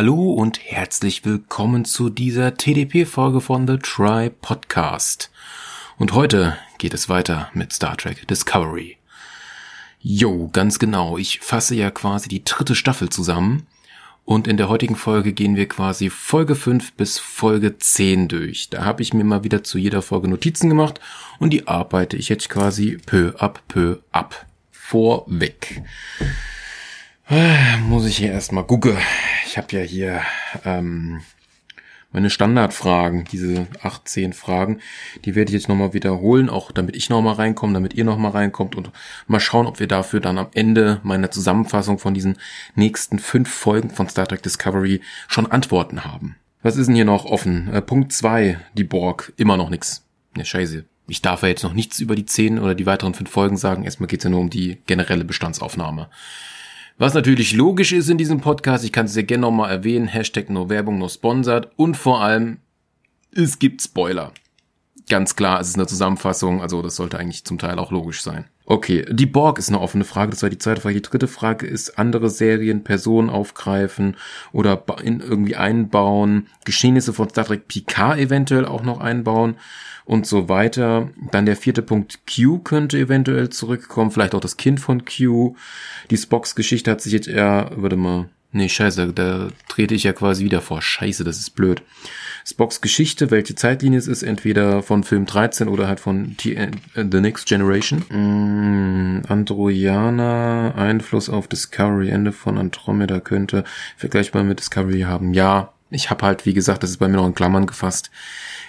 Hallo und herzlich willkommen zu dieser TDP-Folge von The Try Podcast. Und heute geht es weiter mit Star Trek Discovery. Jo, ganz genau. Ich fasse ja quasi die dritte Staffel zusammen. Und in der heutigen Folge gehen wir quasi Folge 5 bis Folge 10 durch. Da habe ich mir mal wieder zu jeder Folge Notizen gemacht und die arbeite ich jetzt quasi peu ab peu ab. Vorweg. Muss ich hier erstmal gucken. Ich habe ja hier ähm, meine Standardfragen, diese 18 Fragen, die werde ich jetzt nochmal wiederholen, auch damit ich nochmal reinkomme, damit ihr nochmal reinkommt und mal schauen, ob wir dafür dann am Ende meiner Zusammenfassung von diesen nächsten fünf Folgen von Star Trek Discovery schon Antworten haben. Was ist denn hier noch offen? Äh, Punkt zwei, die Borg, immer noch nix. Ne, scheiße. Ich darf ja jetzt noch nichts über die zehn oder die weiteren fünf Folgen sagen. Erstmal geht's ja nur um die generelle Bestandsaufnahme. Was natürlich logisch ist in diesem Podcast, ich kann es sehr gerne nochmal erwähnen, Hashtag no Werbung, no Sponsored und vor allem, es gibt Spoiler. Ganz klar, es ist eine Zusammenfassung, also das sollte eigentlich zum Teil auch logisch sein. Okay, die Borg ist eine offene Frage, das war die zweite Frage. Die dritte Frage ist, andere Serien, Personen aufgreifen oder in irgendwie einbauen, Geschehnisse von Star Trek Picard eventuell auch noch einbauen und so weiter. Dann der vierte Punkt, Q könnte eventuell zurückkommen, vielleicht auch das Kind von Q. Die Spocks Geschichte hat sich jetzt eher, würde mal, nee, scheiße, da trete ich ja quasi wieder vor. Scheiße, das ist blöd. Spocks Geschichte, welche Zeitlinie es ist, entweder von Film 13 oder halt von äh, The Next Generation. Mm, Androiana, Einfluss auf Discovery, Ende von Andromeda könnte vergleichbar mit Discovery haben. Ja, ich habe halt, wie gesagt, das ist bei mir noch in Klammern gefasst.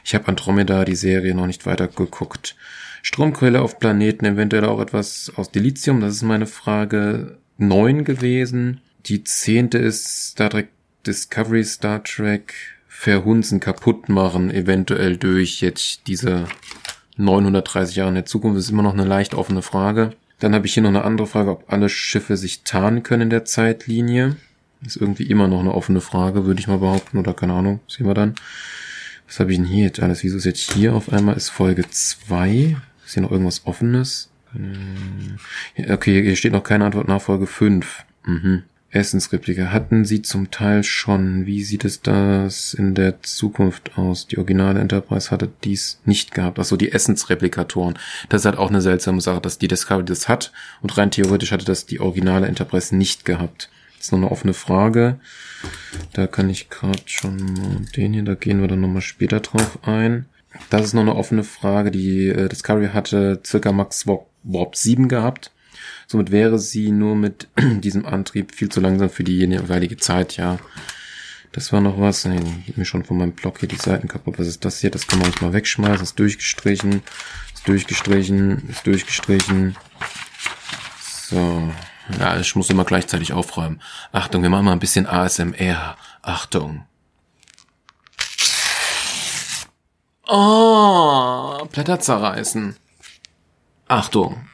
Ich habe Andromeda, die Serie, noch nicht weiter geguckt. Stromquelle auf Planeten, eventuell auch etwas aus Delizium, das ist meine Frage neun gewesen. Die zehnte ist Star Trek Discovery Star Trek verhunzen, kaputt machen, eventuell durch jetzt diese 930 Jahre in der Zukunft. Das ist immer noch eine leicht offene Frage. Dann habe ich hier noch eine andere Frage, ob alle Schiffe sich tarnen können in der Zeitlinie. Ist irgendwie immer noch eine offene Frage, würde ich mal behaupten, oder keine Ahnung, sehen wir dann. Was habe ich denn hier jetzt alles? Wieso ist jetzt hier auf einmal ist Folge 2? Ist hier noch irgendwas Offenes? Äh, okay, hier steht noch keine Antwort nach Folge 5. Mhm. Essensreplika hatten sie zum Teil schon. Wie sieht es das in der Zukunft aus? Die originale Enterprise hatte dies nicht gehabt. Achso, die Essensreplikatoren. Das ist halt auch eine seltsame Sache, dass die Discovery das hat. Und rein theoretisch hatte das die originale Enterprise nicht gehabt. Das ist noch eine offene Frage. Da kann ich gerade schon den hier, da gehen wir dann nochmal später drauf ein. Das ist noch eine offene Frage. Die äh, Discovery hatte circa Max Warp 7 gehabt. Somit wäre sie nur mit diesem Antrieb viel zu langsam für die jeweilige Zeit, ja. Das war noch was. Nee, geht mir schon von meinem Block hier die Seiten kaputt. Was ist das hier? Das kann man nicht mal wegschmeißen. Ist durchgestrichen. Ist durchgestrichen. Ist durchgestrichen. So. Ja, ich muss immer gleichzeitig aufräumen. Achtung, wir machen mal ein bisschen ASMR. Achtung. Oh, Blätter zerreißen. Achtung.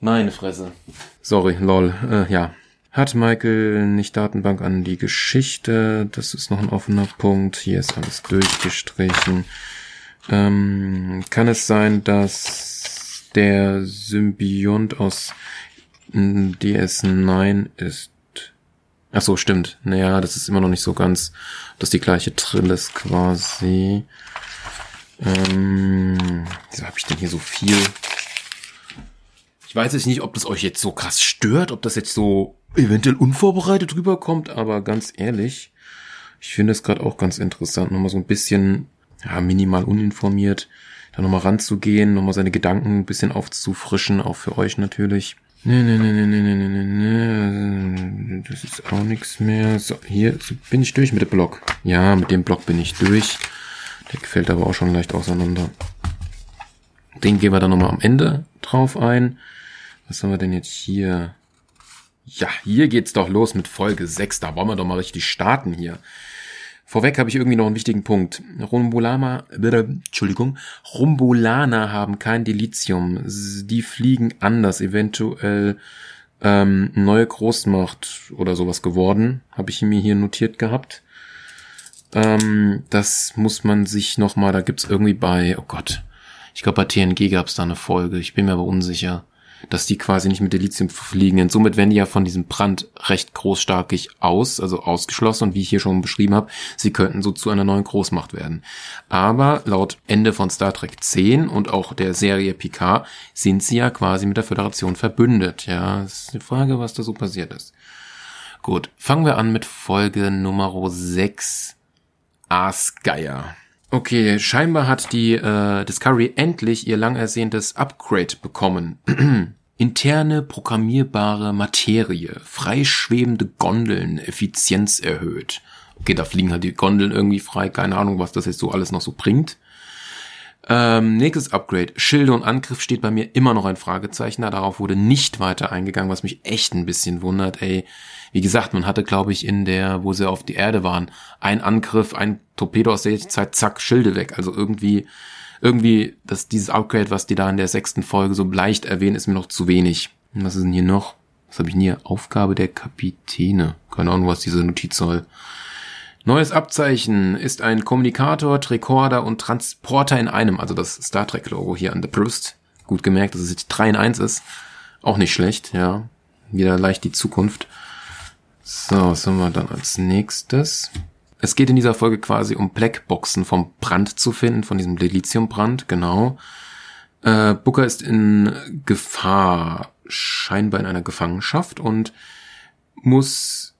Meine Fresse. Sorry, lol. Äh, ja. Hat Michael nicht Datenbank an die Geschichte? Das ist noch ein offener Punkt. Hier ist alles durchgestrichen. Ähm, kann es sein, dass der Symbiont aus DS9 ist? Ach so, stimmt. Naja, das ist immer noch nicht so ganz, dass die gleiche Trill ist quasi. Ähm, wieso habe ich denn hier so viel? Ich weiß jetzt nicht, ob das euch jetzt so krass stört, ob das jetzt so eventuell unvorbereitet rüberkommt, aber ganz ehrlich, ich finde es gerade auch ganz interessant, nochmal so ein bisschen ja, minimal uninformiert, da nochmal ranzugehen, nochmal seine Gedanken ein bisschen aufzufrischen, auch für euch natürlich. Nee, nee, nee, nee, nee, nee, nee, nee, das ist auch nichts mehr. So, hier so bin ich durch mit dem Block. Ja, mit dem Block bin ich durch. Der gefällt aber auch schon leicht auseinander. Den gehen wir dann nochmal am Ende drauf ein. Was haben wir denn jetzt hier? Ja, hier geht's doch los mit Folge 6. Da wollen wir doch mal richtig starten hier. Vorweg habe ich irgendwie noch einen wichtigen Punkt. Rumbulama, äh, Entschuldigung, Rumbulaner haben kein Delizium. Die fliegen anders, eventuell ähm, neue Großmacht oder sowas geworden, habe ich mir hier notiert gehabt. Ähm, das muss man sich noch mal, da gibt's irgendwie bei, oh Gott, ich glaube bei TNG gab's da eine Folge, ich bin mir aber unsicher. Dass die quasi nicht mit Delizium fliegen. Und somit werden die ja von diesem Brand recht großstarkig aus, also ausgeschlossen. Und wie ich hier schon beschrieben habe, sie könnten so zu einer neuen Großmacht werden. Aber laut Ende von Star Trek 10 und auch der Serie Picard sind sie ja quasi mit der Föderation verbündet. Ja, das ist die Frage, was da so passiert ist. Gut, fangen wir an mit Folge Nummer 6. Aasgeier. Okay, scheinbar hat die äh, Discovery endlich ihr lang ersehntes Upgrade bekommen. Interne programmierbare Materie, freischwebende Gondeln, Effizienz erhöht. Okay, da fliegen halt die Gondeln irgendwie frei, keine Ahnung, was das jetzt so alles noch so bringt. Ähm, nächstes Upgrade. Schilde und Angriff steht bei mir immer noch ein Fragezeichen. Darauf wurde nicht weiter eingegangen, was mich echt ein bisschen wundert. Ey, wie gesagt, man hatte, glaube ich, in der, wo sie auf die Erde waren, ein Angriff, ein Torpedo aus der Zeit, zack, Schilde weg. Also irgendwie, irgendwie, dass dieses Upgrade, was die da in der sechsten Folge so leicht erwähnen, ist mir noch zu wenig. Was ist denn hier noch? Was habe ich denn hier? Aufgabe der Kapitäne. Keine Ahnung, was diese Notiz soll. Neues Abzeichen ist ein Kommunikator, Tricorder und Transporter in einem. Also das Star Trek Logo hier an der Brust. Gut gemerkt, dass es jetzt 3 in 1 ist. Auch nicht schlecht, ja. Wieder leicht die Zukunft. So, was haben wir dann als nächstes? Es geht in dieser Folge quasi um Blackboxen vom Brand zu finden, von diesem Deliziumbrand, genau. Äh, Booker ist in Gefahr, scheinbar in einer Gefangenschaft und muss,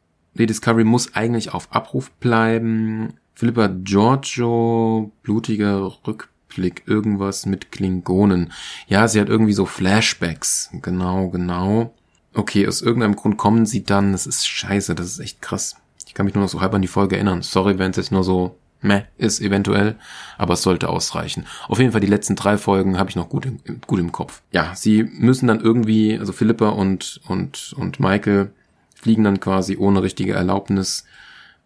Discovery muss eigentlich auf Abruf bleiben. Philippa Giorgio, blutiger Rückblick, irgendwas mit Klingonen. Ja, sie hat irgendwie so Flashbacks. Genau, genau. Okay, aus irgendeinem Grund kommen sie dann. Das ist scheiße, das ist echt krass. Ich kann mich nur noch so halb an die Folge erinnern. Sorry, wenn es jetzt nur so meh ist eventuell, aber es sollte ausreichen. Auf jeden Fall die letzten drei Folgen habe ich noch gut im, gut im Kopf. Ja, sie müssen dann irgendwie, also Philippa und und und Michael fliegen dann quasi ohne richtige Erlaubnis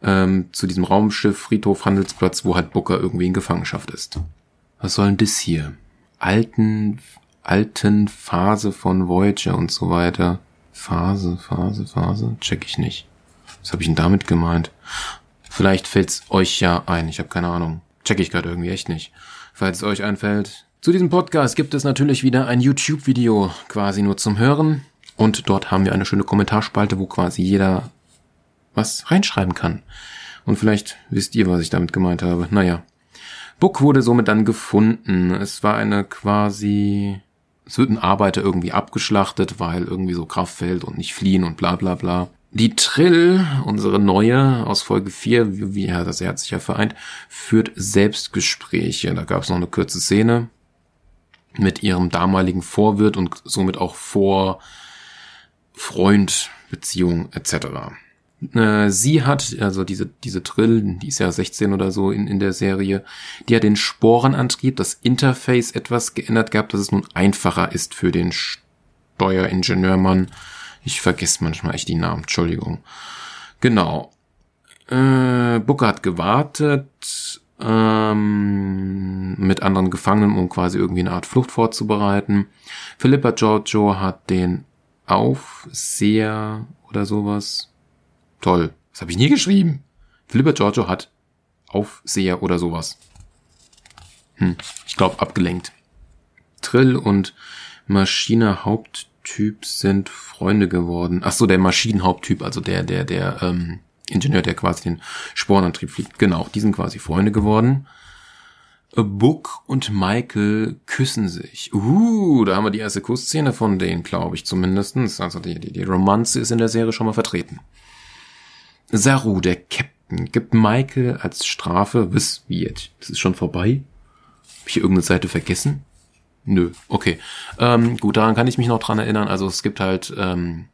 ähm, zu diesem Raumschiff Friedhof Handelsplatz, wo halt Booker irgendwie in Gefangenschaft ist. Was soll denn das hier? Alten alten Phase von Voyager und so weiter. Phase, Phase, Phase, check ich nicht. Was habe ich denn damit gemeint? Vielleicht fällt's euch ja ein, ich habe keine Ahnung. Check ich gerade irgendwie echt nicht. Falls es euch einfällt. Zu diesem Podcast gibt es natürlich wieder ein YouTube-Video quasi nur zum Hören. Und dort haben wir eine schöne Kommentarspalte, wo quasi jeder was reinschreiben kann. Und vielleicht wisst ihr, was ich damit gemeint habe. Naja. Book wurde somit dann gefunden. Es war eine quasi es wird ein Arbeiter irgendwie abgeschlachtet, weil irgendwie so Kraft fällt und nicht fliehen und bla bla bla. Die Trill, unsere neue aus Folge 4, wie, er das Herz sich ja vereint, führt Selbstgespräche. Da gab es noch eine kurze Szene mit ihrem damaligen Vorwirt und somit auch vor Freund, Beziehung etc. Äh, sie hat, also diese, diese Trill, die ist ja 16 oder so in, in der Serie, die hat den Sporenantrieb, das Interface etwas geändert gehabt, dass es nun einfacher ist für den Steueringenieurmann. Ich vergesse manchmal echt die Namen, Entschuldigung. Genau. Äh, Booker hat gewartet ähm, mit anderen Gefangenen, um quasi irgendwie eine Art Flucht vorzubereiten. Philippa Giorgio hat den Aufseher oder sowas Toll. Das habe ich nie geschrieben. Philippa Giorgio hat Aufseher oder sowas. Hm, ich glaube abgelenkt. Trill und Maschine Haupttyp sind Freunde geworden. Ach so, der Maschinenhaupttyp, also der, der, der ähm, Ingenieur, der quasi den Sporenantrieb fliegt. Genau, die sind quasi Freunde geworden. Book und Michael küssen sich. Uh, da haben wir die erste Kussszene von denen, glaube ich zumindestens. Also die, die, die Romanze ist in der Serie schon mal vertreten. Saru, der Captain, gibt Michael als Strafe, was, wie jetzt? Das ist schon vorbei? Hab ich irgendeine Seite vergessen? Nö, okay. Ähm, gut, daran kann ich mich noch dran erinnern. Also es gibt halt ähm,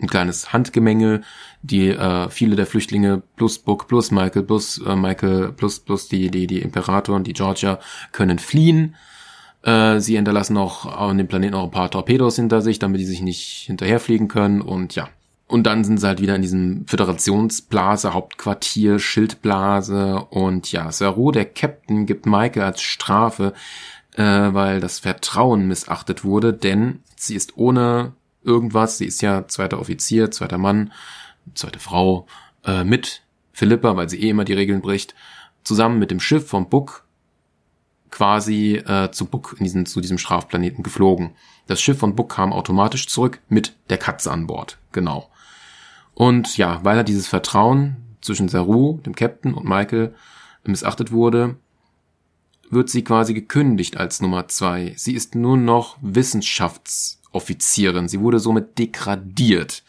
ein kleines Handgemenge, die äh, viele der Flüchtlinge plus Book plus Michael plus äh, Michael plus plus die die die Imperator und die Georgia können fliehen. Äh, sie hinterlassen noch an dem Planeten noch ein paar Torpedos hinter sich, damit die sich nicht hinterherfliegen können und ja, und dann sind sie halt wieder in diesem Föderationsblase, Hauptquartier, Schildblase und ja, Saru, der Captain, gibt Michael als Strafe, äh, weil das Vertrauen missachtet wurde, denn sie ist ohne irgendwas, sie ist ja zweiter Offizier, zweiter Mann, zweite Frau, äh, mit Philippa, weil sie eh immer die Regeln bricht, zusammen mit dem Schiff vom Buck quasi äh, zu Book in diesen, zu diesem Strafplaneten geflogen. Das Schiff von Book kam automatisch zurück mit der Katze an Bord. Genau. Und ja, weil er dieses Vertrauen zwischen Saru, dem Captain, und Michael missachtet wurde, wird sie quasi gekündigt als Nummer zwei. Sie ist nur noch Wissenschaftsoffizierin. Sie wurde somit degradiert.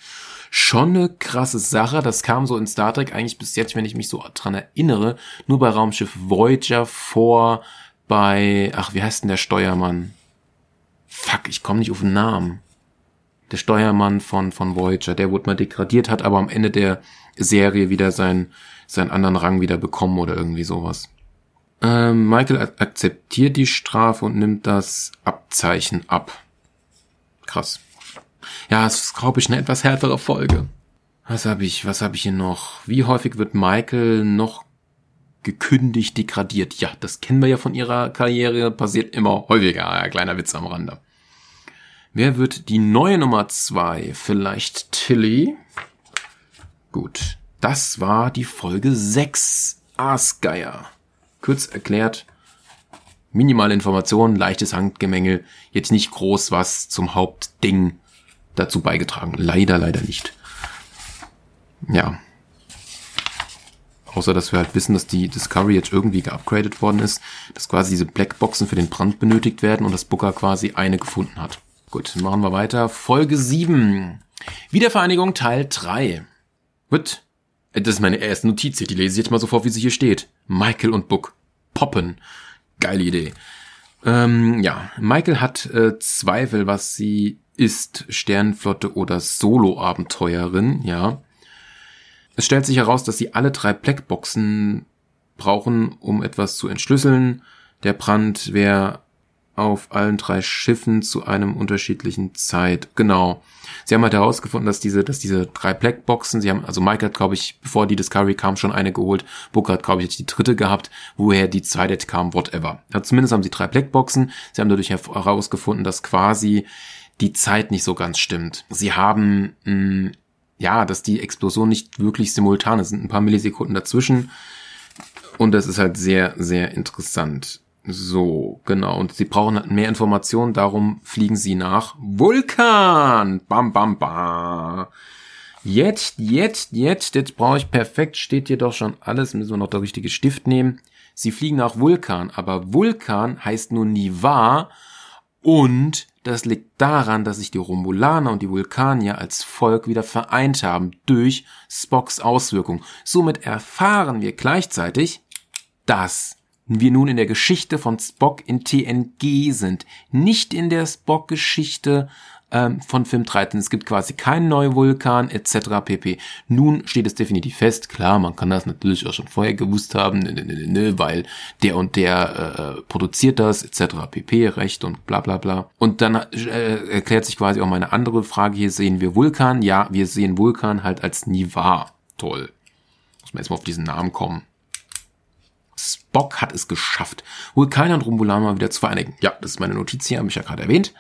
Schon eine krasse Sache. Das kam so in Star Trek eigentlich bis jetzt, wenn ich mich so dran erinnere, nur bei Raumschiff Voyager vor bei, ach, wie heißt denn der Steuermann? Fuck, ich komme nicht auf den Namen. Der Steuermann von, von Voyager, der wurde mal degradiert, hat aber am Ende der Serie wieder seinen, seinen anderen Rang wieder bekommen oder irgendwie sowas. Ähm, Michael akzeptiert die Strafe und nimmt das Abzeichen ab. Krass. Ja, es ist, glaube ich, eine etwas härtere Folge. Was habe ich, was habe ich hier noch? Wie häufig wird Michael noch gekündigt, degradiert? Ja, das kennen wir ja von ihrer Karriere, passiert immer häufiger. Ein kleiner Witz am Rande. Wer wird die neue Nummer zwei? Vielleicht Tilly? Gut. Das war die Folge 6. Aasgeier. Kurz erklärt, minimale Informationen, leichtes Handgemengel, jetzt nicht groß was zum Hauptding dazu beigetragen. Leider, leider nicht. Ja. Außer, dass wir halt wissen, dass die Discovery jetzt irgendwie geupgradet worden ist, dass quasi diese Blackboxen für den Brand benötigt werden und dass Booker quasi eine gefunden hat. Gut, machen wir weiter. Folge 7. Wiedervereinigung Teil 3. Gut. Das ist meine erste Notiz hier, die lese ich jetzt mal sofort, wie sie hier steht. Michael und Book. Poppen. Geile Idee. Ähm, ja, Michael hat äh, Zweifel, was sie ist, Sternenflotte oder Solo-Abenteuerin, ja. Es stellt sich heraus, dass sie alle drei Blackboxen brauchen, um etwas zu entschlüsseln. Der Brand wäre auf allen drei Schiffen zu einem unterschiedlichen Zeit. Genau. Sie haben halt herausgefunden, dass diese, dass diese drei Blackboxen, sie haben, also Mike hat, glaube ich, bevor die Discovery kam, schon eine geholt. Booker hat, glaube ich, die dritte gehabt, woher die zweite kam, whatever. Ja, zumindest haben sie drei Blackboxen. Sie haben dadurch herausgefunden, dass quasi die Zeit nicht so ganz stimmt. Sie haben, mh, mm, ja, dass die Explosion nicht wirklich simultan ist. Es sind ein paar Millisekunden dazwischen. Und das ist halt sehr, sehr interessant. So, genau. Und sie brauchen halt mehr Informationen, darum fliegen sie nach Vulkan. Bam, bam, bam. Jetzt, jetzt, jetzt, jetzt brauche ich perfekt, steht hier doch schon alles, müssen wir noch der richtige Stift nehmen. Sie fliegen nach Vulkan, aber Vulkan heißt nur Nivar und das liegt daran, dass sich die Romulaner und die Vulkanier als Volk wieder vereint haben durch Spocks Auswirkung. Somit erfahren wir gleichzeitig, dass wir nun in der Geschichte von Spock in TNG sind, nicht in der Spock-Geschichte ähm, von Film 13. Es gibt quasi keinen neuen Vulkan etc. pp. Nun steht es definitiv fest. Klar, man kann das natürlich auch schon vorher gewusst haben, ne, ne, ne, ne, weil der und der äh, produziert das etc. pp. Recht und bla bla bla. Und dann äh, erklärt sich quasi auch meine andere Frage. Hier sehen wir Vulkan. Ja, wir sehen Vulkan halt als Nivar. Toll. Muss man erstmal auf diesen Namen kommen. Spock hat es geschafft, Vulkaner und Romulaner wieder zu vereinigen. Ja, das ist meine Notiz hier, habe ich ja gerade erwähnt.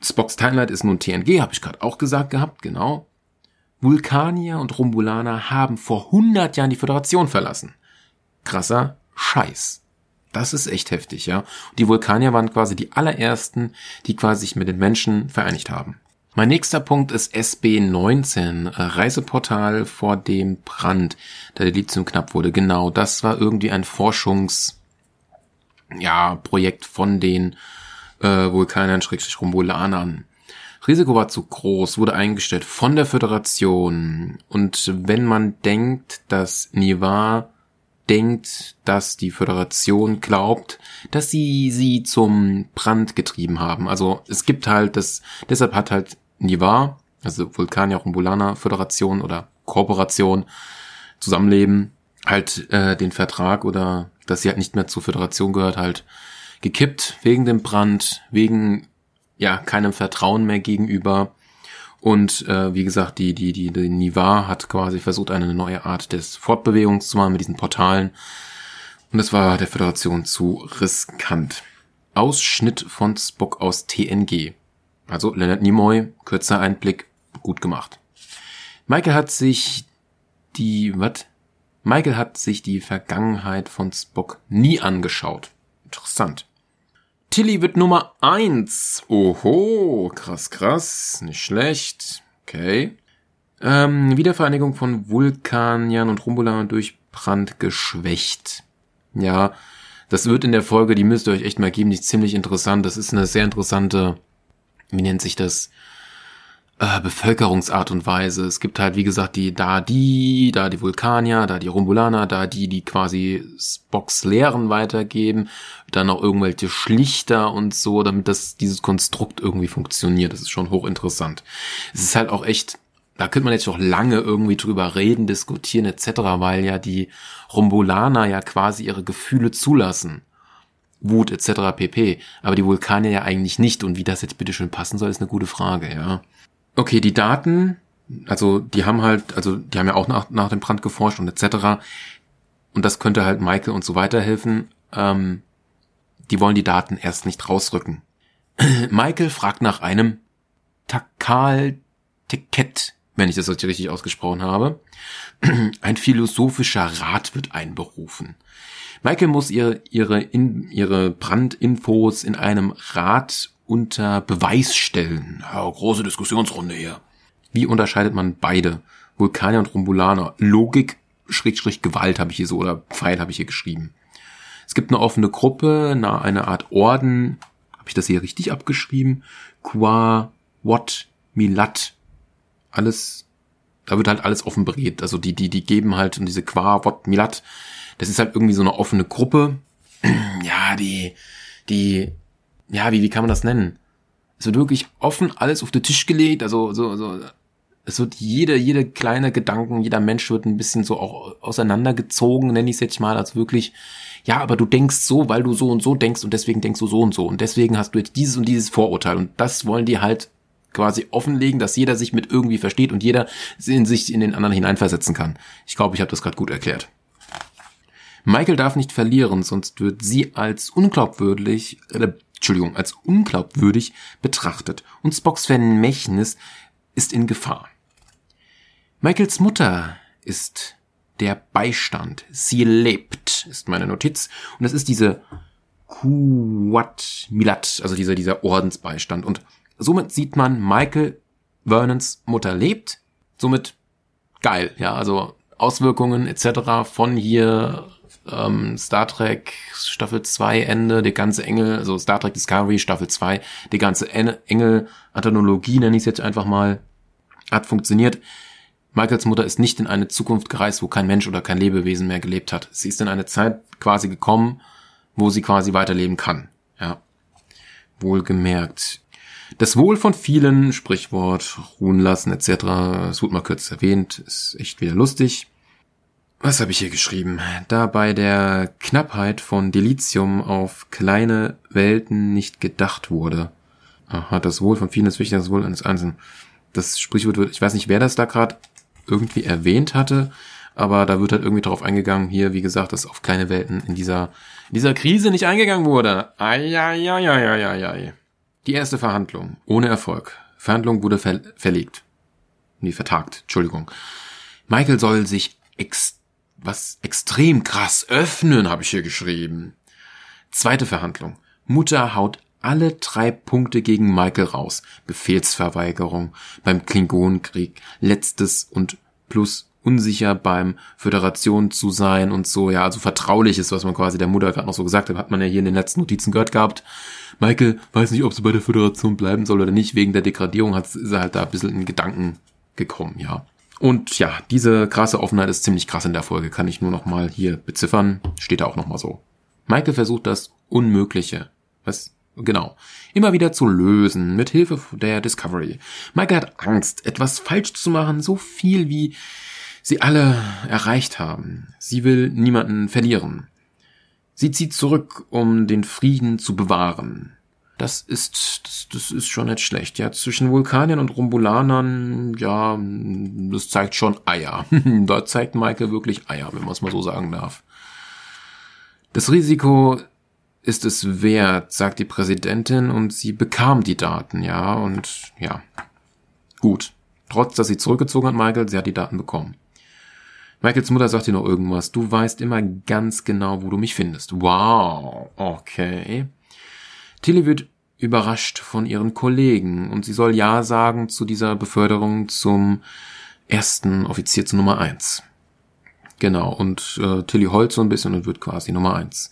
Spocks Timeline ist nun TNG, habe ich gerade auch gesagt gehabt, genau. Vulkanier und Romulaner haben vor 100 Jahren die Föderation verlassen. Krasser Scheiß. Das ist echt heftig, ja. Und die Vulkanier waren quasi die allerersten, die quasi sich mit den Menschen vereinigt haben. Mein nächster Punkt ist SB19, äh, Reiseportal vor dem Brand, da der Lithium knapp wurde. Genau, das war irgendwie ein Forschungs, ja, Projekt von den äh, Vulkanern, Schrägstrich Rombulanern. Risiko war zu groß, wurde eingestellt von der Föderation. Und wenn man denkt, dass Nivar denkt, dass die Föderation glaubt, dass sie sie zum Brand getrieben haben. Also es gibt halt das, deshalb hat halt Nivar, also Vulkanier Rumbulana Föderation oder Kooperation, Zusammenleben, halt äh, den Vertrag oder dass sie halt nicht mehr zur Föderation gehört, halt gekippt wegen dem Brand, wegen ja keinem Vertrauen mehr gegenüber. Und äh, wie gesagt, die, die, die, die Nivar hat quasi versucht, eine neue Art des Fortbewegungs zu machen mit diesen Portalen. Und das war der Föderation zu riskant. Ausschnitt von Spock aus TNG. Also Leonard Nimoy, kürzer Einblick, gut gemacht. Michael hat sich die, was? Michael hat sich die Vergangenheit von Spock nie angeschaut. Interessant. Tilly wird Nummer eins. Oho, krass, krass. Nicht schlecht. Okay. Ähm, Wiedervereinigung von Vulkaniern und Rumbulanern durch Brand geschwächt. Ja, das wird in der Folge, die müsst ihr euch echt mal geben, die ist ziemlich interessant. Das ist eine sehr interessante, wie nennt sich das? Äh, Bevölkerungsart und Weise. Es gibt halt, wie gesagt, die da die, da die Vulkanier, da die Rumbulaner, da die, die quasi Spocks Lehren weitergeben, dann noch irgendwelche Schlichter und so, damit das dieses Konstrukt irgendwie funktioniert. Das ist schon hochinteressant. Es ist halt auch echt da könnte man jetzt noch lange irgendwie drüber reden, diskutieren etc., weil ja die Rombulaner ja quasi ihre Gefühle zulassen. Wut etc. pp. Aber die Vulkanier ja eigentlich nicht. Und wie das jetzt bitte schön passen soll, ist eine gute Frage, ja. Okay, die Daten, also die haben halt, also die haben ja auch nach, nach dem Brand geforscht und etc. Und das könnte halt Michael und so weiterhelfen. Ähm, die wollen die Daten erst nicht rausrücken. Michael fragt nach einem Takal-Ticket wenn ich das richtig ausgesprochen habe. Ein philosophischer Rat wird einberufen. Michael muss ihr, ihre, in, ihre Brandinfos in einem Rat unter Beweis stellen. Ja, große Diskussionsrunde hier. Wie unterscheidet man beide? Vulkanier und Rumbulaner. Logik, Schrägstrich Gewalt habe ich hier so, oder Pfeil habe ich hier geschrieben. Es gibt eine offene Gruppe, eine, eine Art Orden. Habe ich das hier richtig abgeschrieben? Qua, Wat, Milat alles, da wird halt alles offen beredet. Also die, die, die geben halt und diese Qua, Wot, Milat, das ist halt irgendwie so eine offene Gruppe. ja, die, die, ja, wie, wie kann man das nennen? Es wird wirklich offen alles auf den Tisch gelegt, also so, so, es wird jede, jede kleine Gedanken, jeder Mensch wird ein bisschen so auch auseinandergezogen, nenne ich es jetzt mal, als wirklich, ja, aber du denkst so, weil du so und so denkst und deswegen denkst du so und so und deswegen hast du jetzt dieses und dieses Vorurteil und das wollen die halt quasi offenlegen, dass jeder sich mit irgendwie versteht und jeder in sich in den anderen hineinversetzen kann. Ich glaube, ich habe das gerade gut erklärt. Michael darf nicht verlieren, sonst wird sie als unglaubwürdig, äh, Entschuldigung, als unglaubwürdig betrachtet und Spocks Vermächtnis ist in Gefahr. Michaels Mutter ist der Beistand. Sie lebt, ist meine Notiz. Und das ist diese Kuwat Milat, also dieser, dieser Ordensbeistand. Und somit sieht man, Michael Vernons Mutter lebt. Somit geil, ja, also Auswirkungen etc. von hier ähm, Star Trek Staffel 2 Ende, die ganze Engel, also Star Trek Discovery Staffel 2, die ganze Engel-Anthologie, nenne ich es jetzt einfach mal, hat funktioniert. Michaels Mutter ist nicht in eine Zukunft gereist, wo kein Mensch oder kein Lebewesen mehr gelebt hat. Sie ist in eine Zeit quasi gekommen, wo sie quasi weiterleben kann. Ja. Wohlgemerkt. Das Wohl von vielen, Sprichwort, ruhen lassen etc., es wurde mal kurz erwähnt, ist echt wieder lustig. Was habe ich hier geschrieben? Da bei der Knappheit von Delizium auf kleine Welten nicht gedacht wurde. Aha, das Wohl von vielen ist wichtiger das Wohl eines Einzelnen. Das Sprichwort wird, ich weiß nicht, wer das da gerade irgendwie erwähnt hatte, aber da wird halt irgendwie drauf eingegangen, hier, wie gesagt, dass auf kleine Welten in dieser, in dieser Krise nicht eingegangen wurde. Eieieiei. Die erste Verhandlung. Ohne Erfolg. Verhandlung wurde ver verlegt. Nee, vertagt. Entschuldigung. Michael soll sich ex was extrem krass öffnen, habe ich hier geschrieben. Zweite Verhandlung. Mutter haut alle drei Punkte gegen Michael raus. Befehlsverweigerung beim Klingonenkrieg, letztes und plus unsicher beim Föderation zu sein und so, ja, also vertrauliches, was man quasi der Mutter gerade noch so gesagt hat, hat man ja hier in den letzten Notizen gehört gehabt. Michael weiß nicht, ob sie bei der Föderation bleiben soll oder nicht, wegen der Degradierung hat, ist er halt da ein bisschen in Gedanken gekommen, ja. Und ja, diese krasse Offenheit ist ziemlich krass in der Folge, kann ich nur noch mal hier beziffern, steht da auch noch mal so. Michael versucht das Unmögliche. Was? Genau. Immer wieder zu lösen, mit Hilfe der Discovery. Michael hat Angst, etwas falsch zu machen, so viel wie sie alle erreicht haben. Sie will niemanden verlieren. Sie zieht zurück, um den Frieden zu bewahren. Das ist, das, das ist schon nicht schlecht. Ja, zwischen Vulkaniern und Rumbulanern, ja, das zeigt schon Eier. da zeigt Michael wirklich Eier, wenn man es mal so sagen darf. Das Risiko ist es wert, sagt die Präsidentin, und sie bekam die Daten, ja, und ja. Gut. Trotz, dass sie zurückgezogen hat, Michael, sie hat die Daten bekommen. Michaels Mutter sagt dir noch irgendwas. Du weißt immer ganz genau, wo du mich findest. Wow, okay. Tilly wird überrascht von ihren Kollegen und sie soll Ja sagen zu dieser Beförderung zum ersten Offizier zu Nummer eins. Genau, und äh, Tilly heult so ein bisschen und wird quasi Nummer eins.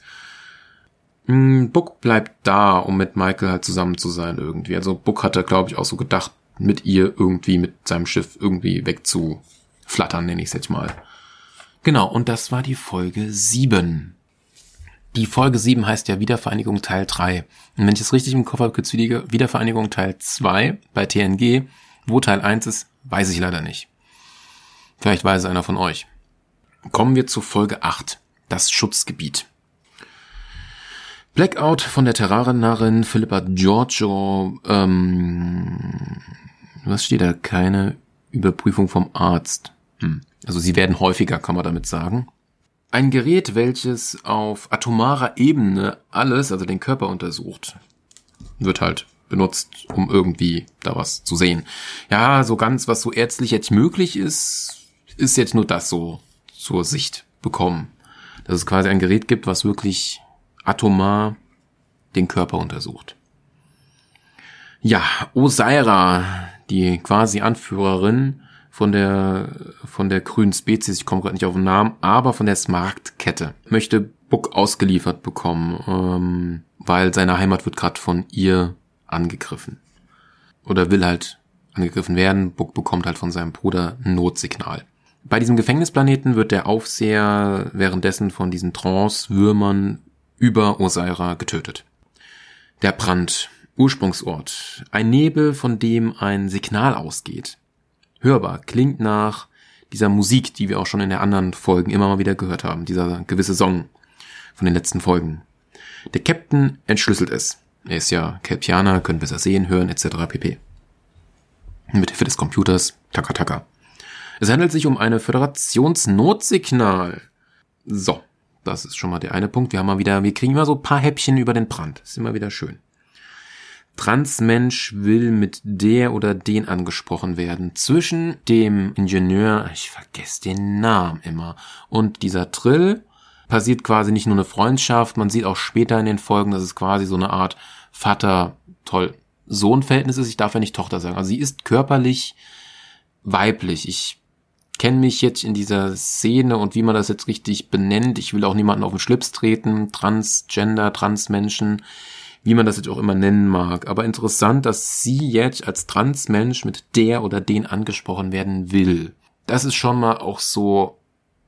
Mm, Book bleibt da, um mit Michael halt zusammen zu sein irgendwie. Also Book hatte, glaube ich, auch so gedacht, mit ihr irgendwie mit seinem Schiff irgendwie wegzuflattern, nenne ich es jetzt mal. Genau, und das war die Folge 7. Die Folge 7 heißt ja Wiedervereinigung Teil 3. Und wenn ich es richtig im Kopf habe, es Wiedervereinigung Teil 2 bei TNG. Wo Teil 1 ist, weiß ich leider nicht. Vielleicht weiß einer von euch. Kommen wir zu Folge 8. Das Schutzgebiet. Blackout von der Terrarenarin Philippa Giorgio. Ähm, was steht da? Keine Überprüfung vom Arzt. Hm. Also sie werden häufiger, kann man damit sagen. Ein Gerät, welches auf atomarer Ebene alles, also den Körper untersucht, wird halt benutzt, um irgendwie da was zu sehen. Ja, so ganz, was so ärztlich jetzt möglich ist, ist jetzt nur das so zur Sicht bekommen. Dass es quasi ein Gerät gibt, was wirklich atomar den Körper untersucht. Ja, Osaira, die quasi Anführerin von der, von der grünen Spezies, ich komme gerade nicht auf den Namen, aber von der Smaragdkette, möchte Buck ausgeliefert bekommen, ähm, weil seine Heimat wird gerade von ihr angegriffen. Oder will halt angegriffen werden. Buck bekommt halt von seinem Bruder ein Notsignal. Bei diesem Gefängnisplaneten wird der Aufseher währenddessen von diesen Trance-Würmern über Osaira getötet. Der Brand, Ursprungsort, ein Nebel, von dem ein Signal ausgeht hörbar, klingt nach dieser Musik, die wir auch schon in den anderen Folgen immer mal wieder gehört haben, dieser gewisse Song von den letzten Folgen. Der Captain entschlüsselt es. Er ist ja Kelpianer, können besser sehen, hören etc. pp. Mit Hilfe des Computers, taka taka. Es handelt sich um eine Föderationsnotsignal. So, das ist schon mal der eine Punkt. Wir haben mal wieder, wir kriegen immer so ein paar Häppchen über den Brand. ist immer wieder schön. Transmensch will mit der oder den angesprochen werden. Zwischen dem Ingenieur, ich vergesse den Namen immer, und dieser Trill passiert quasi nicht nur eine Freundschaft, man sieht auch später in den Folgen, dass es quasi so eine Art Vater, toll, Sohn-Verhältnis ist. Ich darf ja nicht Tochter sagen. Also sie ist körperlich weiblich. Ich kenne mich jetzt in dieser Szene und wie man das jetzt richtig benennt. Ich will auch niemanden auf den Schlips treten. Transgender, Transmenschen wie man das jetzt auch immer nennen mag. Aber interessant, dass sie jetzt als Transmensch mit der oder den angesprochen werden will. Das ist schon mal auch so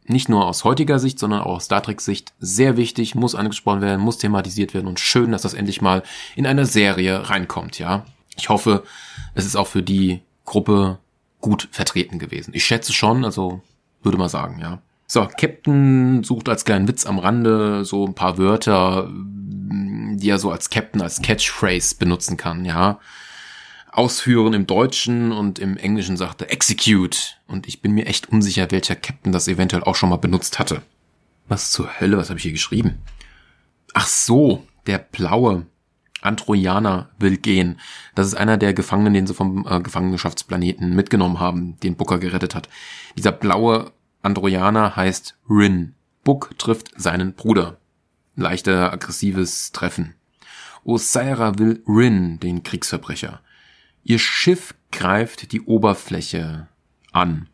nicht nur aus heutiger Sicht, sondern auch aus Star Trek Sicht sehr wichtig, muss angesprochen werden, muss thematisiert werden und schön, dass das endlich mal in einer Serie reinkommt, ja. Ich hoffe, es ist auch für die Gruppe gut vertreten gewesen. Ich schätze schon, also würde mal sagen, ja. So, Captain sucht als kleinen Witz am Rande so ein paar Wörter, die er so als Captain, als Catchphrase benutzen kann, ja. Ausführen im Deutschen und im Englischen sagte Execute. Und ich bin mir echt unsicher, welcher Captain das eventuell auch schon mal benutzt hatte. Was zur Hölle, was habe ich hier geschrieben? Ach so, der blaue Androjaner will gehen. Das ist einer der Gefangenen, den sie vom äh, Gefangenschaftsplaneten mitgenommen haben, den Booker gerettet hat. Dieser blaue Androjaner heißt Rin. Book trifft seinen Bruder leichter aggressives Treffen. Osaira will Rin, den Kriegsverbrecher. Ihr Schiff greift die Oberfläche an,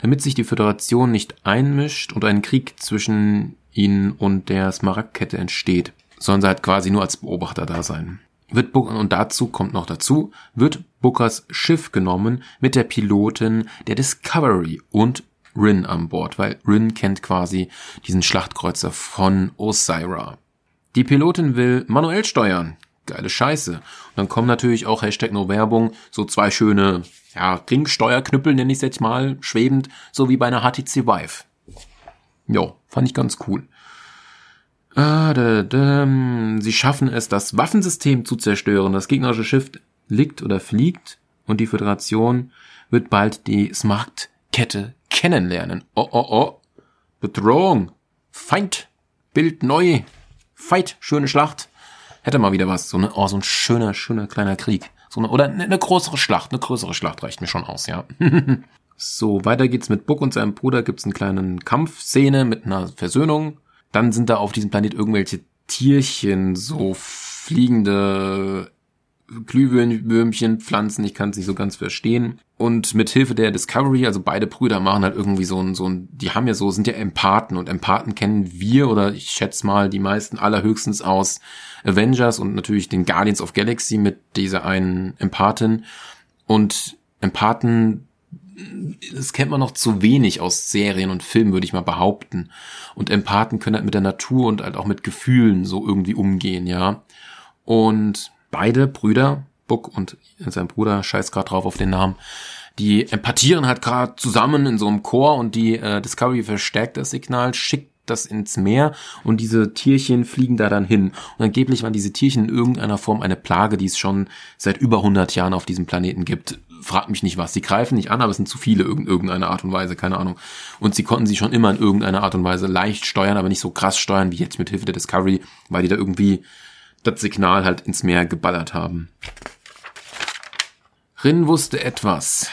damit sich die Föderation nicht einmischt und ein Krieg zwischen ihnen und der Smaragdkette entsteht, sollen sie halt quasi nur als Beobachter da sein. Wird Book und dazu kommt noch dazu, wird Bookers Schiff genommen mit der Pilotin der Discovery und Rin an Bord, weil Rin kennt quasi diesen Schlachtkreuzer von Osira. Die Pilotin will manuell steuern. Geile Scheiße. Und dann kommen natürlich auch Hashtag No Werbung, so zwei schöne, ja, Ringsteuerknüppel nenne ich es jetzt mal, schwebend, so wie bei einer HTC Vive. Jo, fand ich ganz cool. Ah, da, da, sie schaffen es, das Waffensystem zu zerstören. Das gegnerische Schiff liegt oder fliegt und die Föderation wird bald die Smart-Kette kennenlernen. Oh, oh, oh. Bedrohung. Feind. Bild neu. Fight. Schöne Schlacht. Hätte mal wieder was. So, eine, oh, so ein schöner, schöner kleiner Krieg. So eine, oder eine, größere Schlacht. Eine größere Schlacht reicht mir schon aus, ja. So, weiter geht's mit Book und seinem Bruder. Gibt's einen kleinen Kampfszene mit einer Versöhnung. Dann sind da auf diesem Planet irgendwelche Tierchen, so fliegende Glühwürmchen, Pflanzen, ich kann es nicht so ganz verstehen. Und mit Hilfe der Discovery, also beide Brüder machen halt irgendwie so ein, so ein, die haben ja so, sind ja Empathen und Empathen kennen wir oder ich schätze mal die meisten allerhöchstens aus Avengers und natürlich den Guardians of Galaxy mit dieser einen Empathin. Und Empathen, das kennt man noch zu wenig aus Serien und Filmen, würde ich mal behaupten. Und Empathen können halt mit der Natur und halt auch mit Gefühlen so irgendwie umgehen, ja. Und beide Brüder, Buck und sein Bruder, scheiß gerade drauf auf den Namen, die empathieren halt gerade zusammen in so einem Chor und die äh, Discovery verstärkt das Signal, schickt das ins Meer und diese Tierchen fliegen da dann hin. Und angeblich waren diese Tierchen in irgendeiner Form eine Plage, die es schon seit über 100 Jahren auf diesem Planeten gibt. Fragt mich nicht was. Sie greifen nicht an, aber es sind zu viele in irgendeiner Art und Weise, keine Ahnung. Und sie konnten sie schon immer in irgendeiner Art und Weise leicht steuern, aber nicht so krass steuern wie jetzt mit Hilfe der Discovery, weil die da irgendwie das Signal halt ins Meer geballert haben. Rin wusste etwas.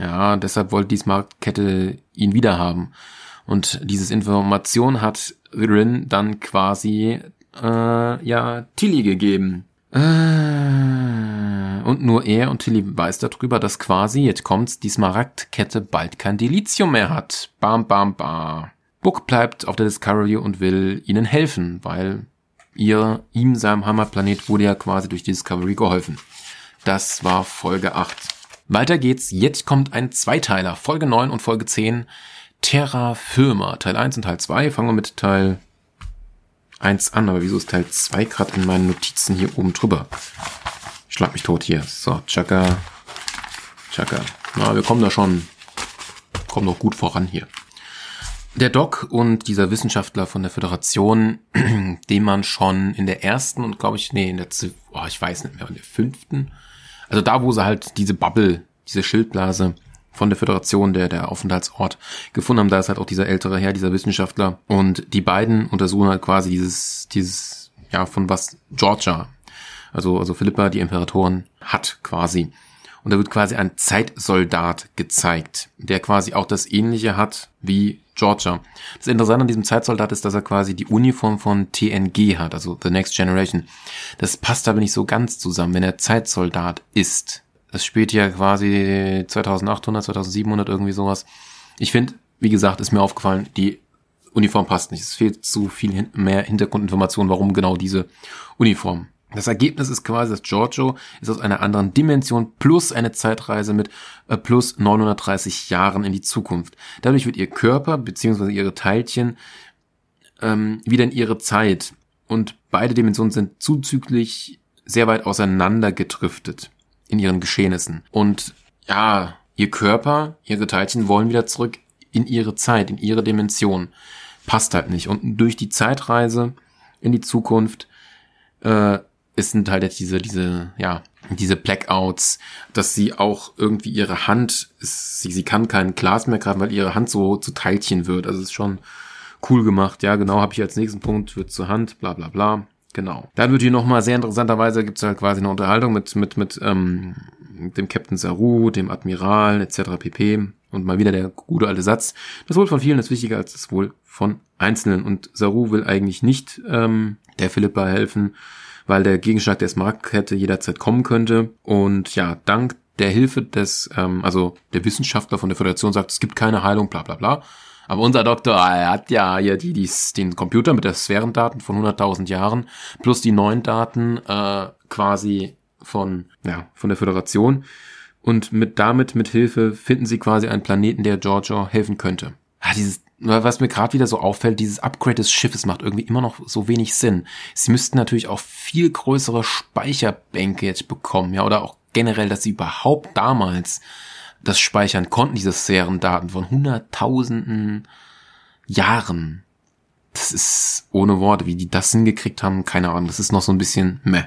Ja, deshalb wollte die Smart-Kette ihn wiederhaben. Und dieses Information hat Rin dann quasi, äh, ja, Tilly gegeben. Äh, und nur er und Tilly weiß darüber, dass quasi, jetzt kommt's, die Smaragdkette bald kein Delizium mehr hat. Bam, bam, bam. Book bleibt auf der Discovery und will ihnen helfen, weil ihr, ihm, seinem Heimatplanet wurde ja quasi durch die Discovery geholfen. Das war Folge 8. Weiter geht's. Jetzt kommt ein Zweiteiler. Folge 9 und Folge 10. Terra Firma. Teil 1 und Teil 2. Fangen wir mit Teil 1 an. Aber wieso ist Teil 2 gerade in meinen Notizen hier oben drüber? Ich schlag mich tot hier. So, Chaka. Chaka. Na, wir kommen da schon, kommen noch gut voran hier. Der Doc und dieser Wissenschaftler von der Föderation, den man schon in der ersten und glaube ich, nee, in der, oh, ich weiß nicht mehr, in der fünften, also da, wo sie halt diese Bubble, diese Schildblase von der Föderation, der, der Aufenthaltsort gefunden haben, da ist halt auch dieser ältere Herr, dieser Wissenschaftler und die beiden untersuchen halt quasi dieses, dieses, ja, von was Georgia, also, also Philippa, die Imperatorin, hat quasi. Und da wird quasi ein Zeitsoldat gezeigt, der quasi auch das Ähnliche hat wie Georgia. Das Interessante an diesem Zeitsoldat ist, dass er quasi die Uniform von TNG hat, also The Next Generation. Das passt aber nicht so ganz zusammen, wenn er Zeitsoldat ist. Das spielt ja quasi 2800, 2700 irgendwie sowas. Ich finde, wie gesagt, ist mir aufgefallen, die Uniform passt nicht. Es fehlt zu viel mehr Hintergrundinformation, warum genau diese Uniform. Das Ergebnis ist quasi, dass Giorgio ist aus einer anderen Dimension plus eine Zeitreise mit äh, plus 930 Jahren in die Zukunft. Dadurch wird ihr Körper bzw. ihre Teilchen ähm, wieder in ihre Zeit und beide Dimensionen sind zuzüglich sehr weit auseinander gedriftet in ihren Geschehnissen. Und ja, ihr Körper, ihre Teilchen wollen wieder zurück in ihre Zeit, in ihre Dimension. Passt halt nicht. Und durch die Zeitreise in die Zukunft äh, es sind halt jetzt diese, diese, ja, diese Blackouts, dass sie auch irgendwie ihre Hand, sie, sie kann kein Glas mehr greifen, weil ihre Hand so zu Teilchen wird. Also ist schon cool gemacht. Ja, genau, habe ich als nächsten Punkt, wird zur Hand, bla bla bla. Genau. Dann wird hier nochmal sehr interessanterweise, gibt es halt quasi eine Unterhaltung mit, mit, mit ähm, dem Captain Saru, dem Admiral etc. pp. Und mal wieder der gute alte Satz. Das Wohl von vielen ist wichtiger als das Wohl von Einzelnen. Und Saru will eigentlich nicht ähm, der Philippa helfen, weil der Gegenschlag der Smaragdkette jederzeit kommen könnte. Und ja, dank der Hilfe des, ähm, also der Wissenschaftler von der Föderation sagt, es gibt keine Heilung, bla bla bla. Aber unser Doktor, er hat ja hier die, die, den Computer mit der Sphärendaten von 100.000 Jahren plus die neuen Daten äh, quasi von, ja, von der Föderation. Und mit damit, mit Hilfe, finden sie quasi einen Planeten, der Giorgio helfen könnte. Ah, dieses was mir gerade wieder so auffällt, dieses Upgrade des Schiffes macht irgendwie immer noch so wenig Sinn. Sie müssten natürlich auch viel größere Speicherbänke jetzt bekommen, ja, oder auch generell, dass sie überhaupt damals das speichern konnten, diese Sphärendaten von hunderttausenden Jahren. Das ist ohne Worte, wie die das hingekriegt haben, keine Ahnung. Das ist noch so ein bisschen meh.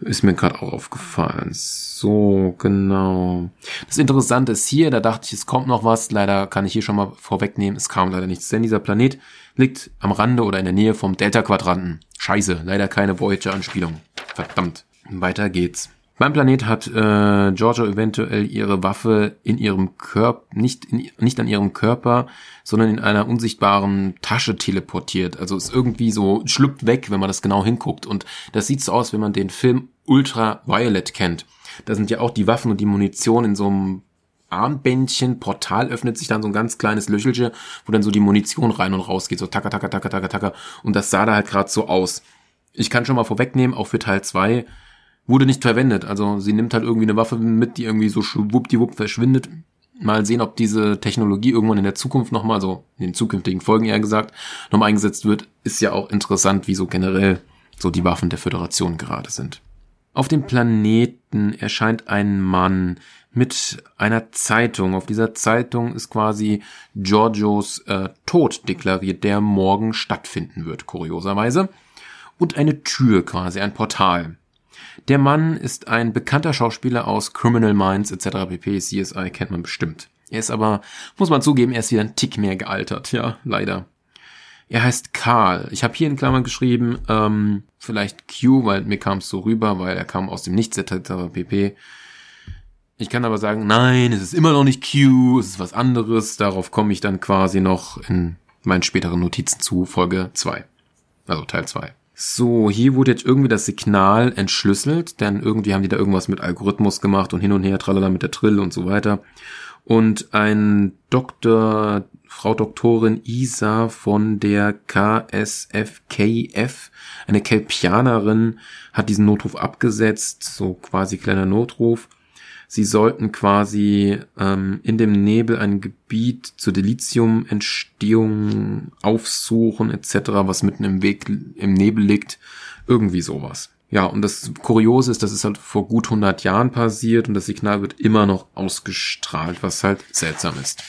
Ist mir gerade auch aufgefallen. So, genau. Das Interessante ist hier, da dachte ich, es kommt noch was. Leider kann ich hier schon mal vorwegnehmen, es kam leider nichts. Denn dieser Planet liegt am Rande oder in der Nähe vom Delta-Quadranten. Scheiße, leider keine Voyager-Anspielung. Verdammt. Weiter geht's. Beim Planet hat äh, Giorgio eventuell ihre Waffe in ihrem Körper, nicht, nicht an ihrem Körper, sondern in einer unsichtbaren Tasche teleportiert. Also ist irgendwie so, schlüpft weg, wenn man das genau hinguckt. Und das sieht so aus, wenn man den Film Ultraviolet kennt. Da sind ja auch die Waffen und die Munition in so einem Armbändchen, Portal öffnet sich dann so ein ganz kleines Löchelchen, wo dann so die Munition rein und raus geht, so tacker, tacker, tacker, tacker, tacker. Und das sah da halt gerade so aus. Ich kann schon mal vorwegnehmen, auch für Teil 2 wurde nicht verwendet. Also sie nimmt halt irgendwie eine Waffe mit, die irgendwie so schwuppdiwupp verschwindet. Mal sehen, ob diese Technologie irgendwann in der Zukunft nochmal, so in den zukünftigen Folgen eher gesagt, nochmal eingesetzt wird. Ist ja auch interessant, wie so generell so die Waffen der Föderation gerade sind. Auf dem Planeten erscheint ein Mann mit einer Zeitung. Auf dieser Zeitung ist quasi Giorgios äh, Tod deklariert, der morgen stattfinden wird, kurioserweise. Und eine Tür quasi, ein Portal. Der Mann ist ein bekannter Schauspieler aus Criminal Minds etc. pp. CSI kennt man bestimmt. Er ist aber, muss man zugeben, er ist wieder ein Tick mehr gealtert. Ja, leider. Er heißt Karl. Ich habe hier in Klammern geschrieben, ähm, vielleicht Q, weil mir kam es so rüber, weil er kam aus dem Nichts etc. pp. Ich kann aber sagen, nein, es ist immer noch nicht Q, es ist was anderes. Darauf komme ich dann quasi noch in meinen späteren Notizen zu Folge 2. Also Teil 2. So, hier wurde jetzt irgendwie das Signal entschlüsselt, denn irgendwie haben die da irgendwas mit Algorithmus gemacht und hin und her, tralala mit der Trill und so weiter. Und ein Doktor, Frau Doktorin Isa von der KSFKF, eine Kelpianerin, hat diesen Notruf abgesetzt, so quasi kleiner Notruf. Sie sollten quasi ähm, in dem Nebel ein Gebiet zur Delizium-Entstehung aufsuchen etc., was mitten im Weg im Nebel liegt. Irgendwie sowas. Ja, und das Kuriose ist, dass es halt vor gut 100 Jahren passiert und das Signal wird immer noch ausgestrahlt, was halt seltsam ist.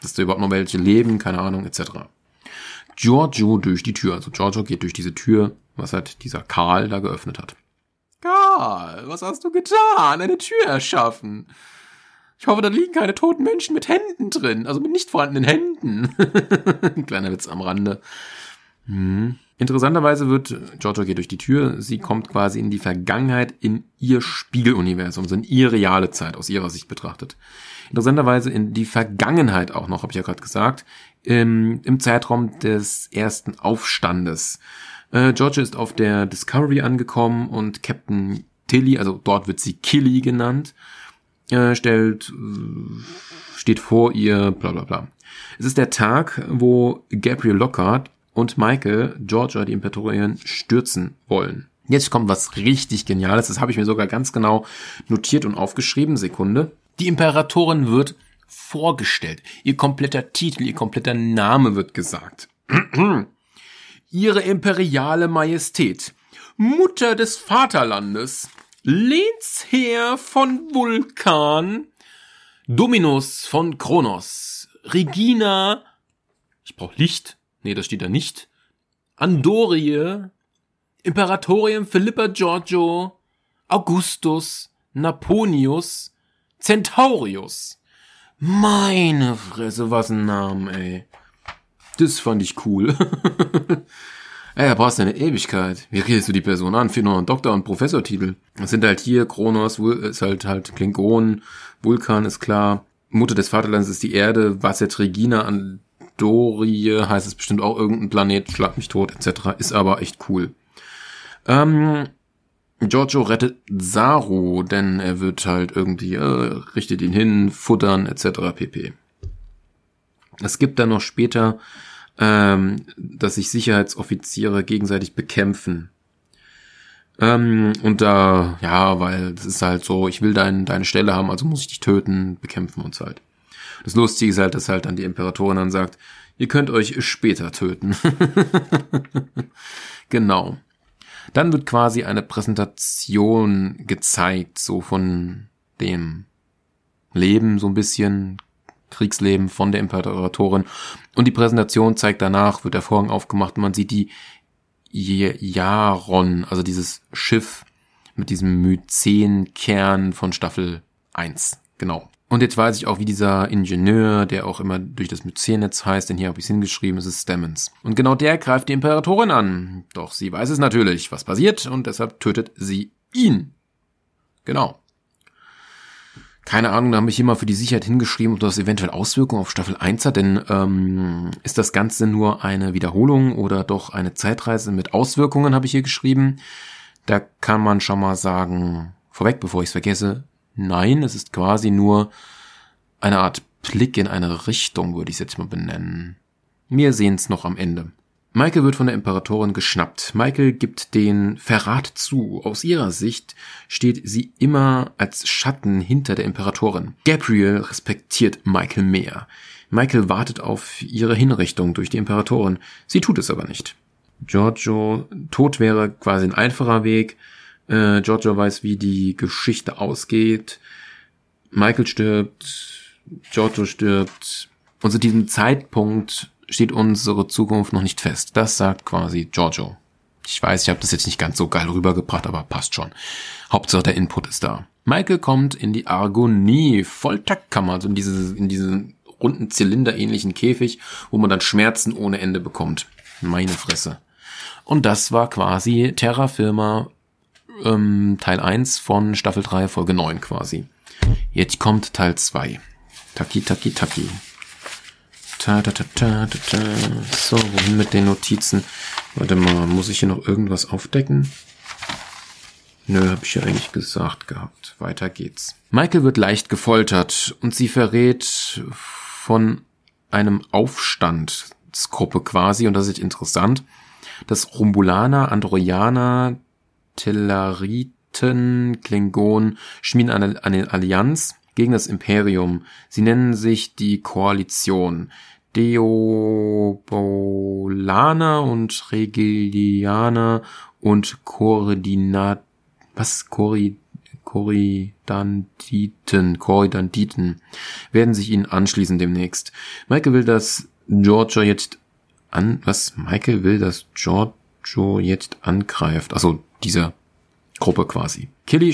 Dass da überhaupt noch welche leben, keine Ahnung, etc. Giorgio durch die Tür. Also Giorgio geht durch diese Tür, was halt dieser Karl da geöffnet hat. Karl, was hast du getan? Eine Tür erschaffen. Ich hoffe, da liegen keine toten Menschen mit Händen drin, also mit nicht vorhandenen Händen. Kleiner Witz am Rande. Hm. Interessanterweise wird, Giorgio geht durch die Tür, sie kommt quasi in die Vergangenheit, in ihr Spiegeluniversum, also in ihre reale Zeit, aus ihrer Sicht betrachtet. Interessanterweise in die Vergangenheit auch noch, habe ich ja gerade gesagt, im, im Zeitraum des ersten Aufstandes. Äh, Giorgio ist auf der Discovery angekommen und Captain Tilly, also dort wird sie Killy genannt, äh, stellt, äh, steht vor ihr, bla bla bla. Es ist der Tag, wo Gabriel Lockhart und Michael Georgia, die Imperatorien, stürzen wollen. Jetzt kommt was richtig Geniales, das habe ich mir sogar ganz genau notiert und aufgeschrieben. Sekunde. Die Imperatorin wird vorgestellt. Ihr kompletter Titel, ihr kompletter Name wird gesagt. Ihre imperiale Majestät, Mutter des Vaterlandes, Lehnsherr von Vulkan, Dominus von Kronos, Regina, ich brauche Licht, nee, das steht da nicht, Andorie, Imperatorium Philippa Giorgio, Augustus, Naponius, Centaurius. Meine Fresse, was ein Name, ey. Das fand ich cool. Ey, da brauchst du eine Ewigkeit. Wie redest du die Person an? Für noch einen Doktor- und Professortitel. Das sind halt hier, Kronos ist halt halt Klingon, Vulkan ist klar, Mutter des Vaterlands ist die Erde, was jetzt Regina an Dorie heißt es bestimmt auch irgendein Planet, schlag mich tot, etc. Ist aber echt cool. Ähm, Giorgio rettet Saru, denn er wird halt irgendwie, äh, richtet ihn hin, futtern, etc. pp. Es gibt dann noch später ähm, dass sich Sicherheitsoffiziere gegenseitig bekämpfen. Ähm, und da, ja, weil es ist halt so, ich will dein, deine Stelle haben, also muss ich dich töten, bekämpfen uns halt. Das Lustige ist halt, dass halt dann die Imperatorin dann sagt, ihr könnt euch später töten. genau. Dann wird quasi eine Präsentation gezeigt, so von dem Leben so ein bisschen, Kriegsleben von der Imperatorin. Und die Präsentation zeigt danach, wird der Vorhang aufgemacht und man sieht die Jaron, also dieses Schiff mit diesem Myzen-Kern von Staffel 1. Genau. Und jetzt weiß ich auch, wie dieser Ingenieur, der auch immer durch das Myzennetz heißt, denn hier habe ich es hingeschrieben, es ist Stemmons. Und genau der greift die Imperatorin an. Doch sie weiß es natürlich, was passiert, und deshalb tötet sie ihn. Genau. Keine Ahnung, da habe ich mal für die Sicherheit hingeschrieben, ob das eventuell Auswirkungen auf Staffel 1 hat, denn ähm, ist das Ganze nur eine Wiederholung oder doch eine Zeitreise mit Auswirkungen, habe ich hier geschrieben. Da kann man schon mal sagen, vorweg, bevor ich es vergesse, nein, es ist quasi nur eine Art Blick in eine Richtung, würde ich es jetzt mal benennen. Wir sehen es noch am Ende. Michael wird von der Imperatorin geschnappt. Michael gibt den Verrat zu. Aus ihrer Sicht steht sie immer als Schatten hinter der Imperatorin. Gabriel respektiert Michael mehr. Michael wartet auf ihre Hinrichtung durch die Imperatorin. Sie tut es aber nicht. Giorgio, Tod wäre quasi ein einfacher Weg. Äh, Giorgio weiß, wie die Geschichte ausgeht. Michael stirbt, Giorgio stirbt. Und zu diesem Zeitpunkt steht unsere Zukunft noch nicht fest. Das sagt quasi Giorgio. Ich weiß, ich habe das jetzt nicht ganz so geil rübergebracht, aber passt schon. Hauptsache der Input ist da. Michael kommt in die Argonie, Folterkammer, also in diese, in diesen runden Zylinder-ähnlichen Käfig, wo man dann Schmerzen ohne Ende bekommt. Meine Fresse. Und das war quasi Terra Firma ähm, Teil 1 von Staffel 3, Folge 9 quasi. Jetzt kommt Teil 2. Taki, taki, taki. Ta, ta, ta. So, wohin mit den Notizen? Warte mal, muss ich hier noch irgendwas aufdecken? Nö, hab ich ja eigentlich gesagt gehabt. Weiter geht's. Michael wird leicht gefoltert und sie verrät von einem Aufstandsgruppe quasi, und das ist interessant, dass Rumbulaner, Androianer, Tellariten, Klingon schmieden eine, eine Allianz gegen das Imperium. Sie nennen sich die Koalition. Deobolaner und Regilianer und Koordinat, was, Kori, Koridanditen, Koridanditen werden sich ihnen anschließen demnächst. Michael will, dass Giorgio jetzt an, was? Michael will, dass Giorgio jetzt angreift. Also, dieser Gruppe quasi. Killy,